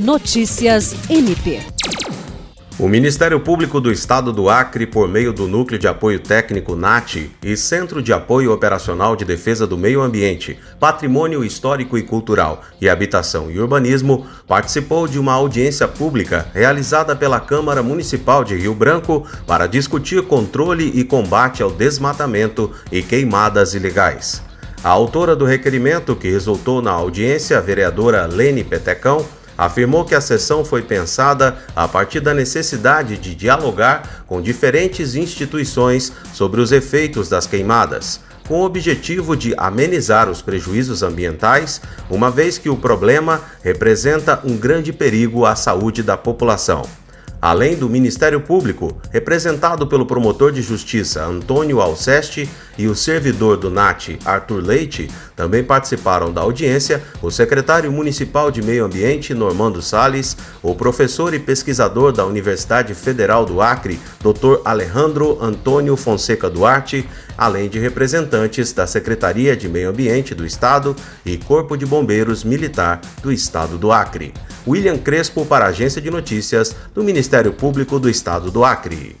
Notícias MP. O Ministério Público do Estado do Acre, por meio do Núcleo de Apoio Técnico NAT e Centro de Apoio Operacional de Defesa do Meio Ambiente, Patrimônio Histórico e Cultural e Habitação e Urbanismo, participou de uma audiência pública realizada pela Câmara Municipal de Rio Branco para discutir controle e combate ao desmatamento e queimadas ilegais. A autora do requerimento, que resultou na audiência, a vereadora Lene Petecão, afirmou que a sessão foi pensada a partir da necessidade de dialogar com diferentes instituições sobre os efeitos das queimadas, com o objetivo de amenizar os prejuízos ambientais, uma vez que o problema representa um grande perigo à saúde da população. Além do Ministério Público, representado pelo promotor de justiça Antônio Alceste e o servidor do NAT Arthur Leite, também participaram da audiência o secretário municipal de Meio Ambiente Normando Sales, o professor e pesquisador da Universidade Federal do Acre, Dr. Alejandro Antônio Fonseca Duarte, além de representantes da Secretaria de Meio Ambiente do Estado e Corpo de Bombeiros Militar do Estado do Acre. William Crespo para a Agência de Notícias do Ministério Público do Estado do Acre.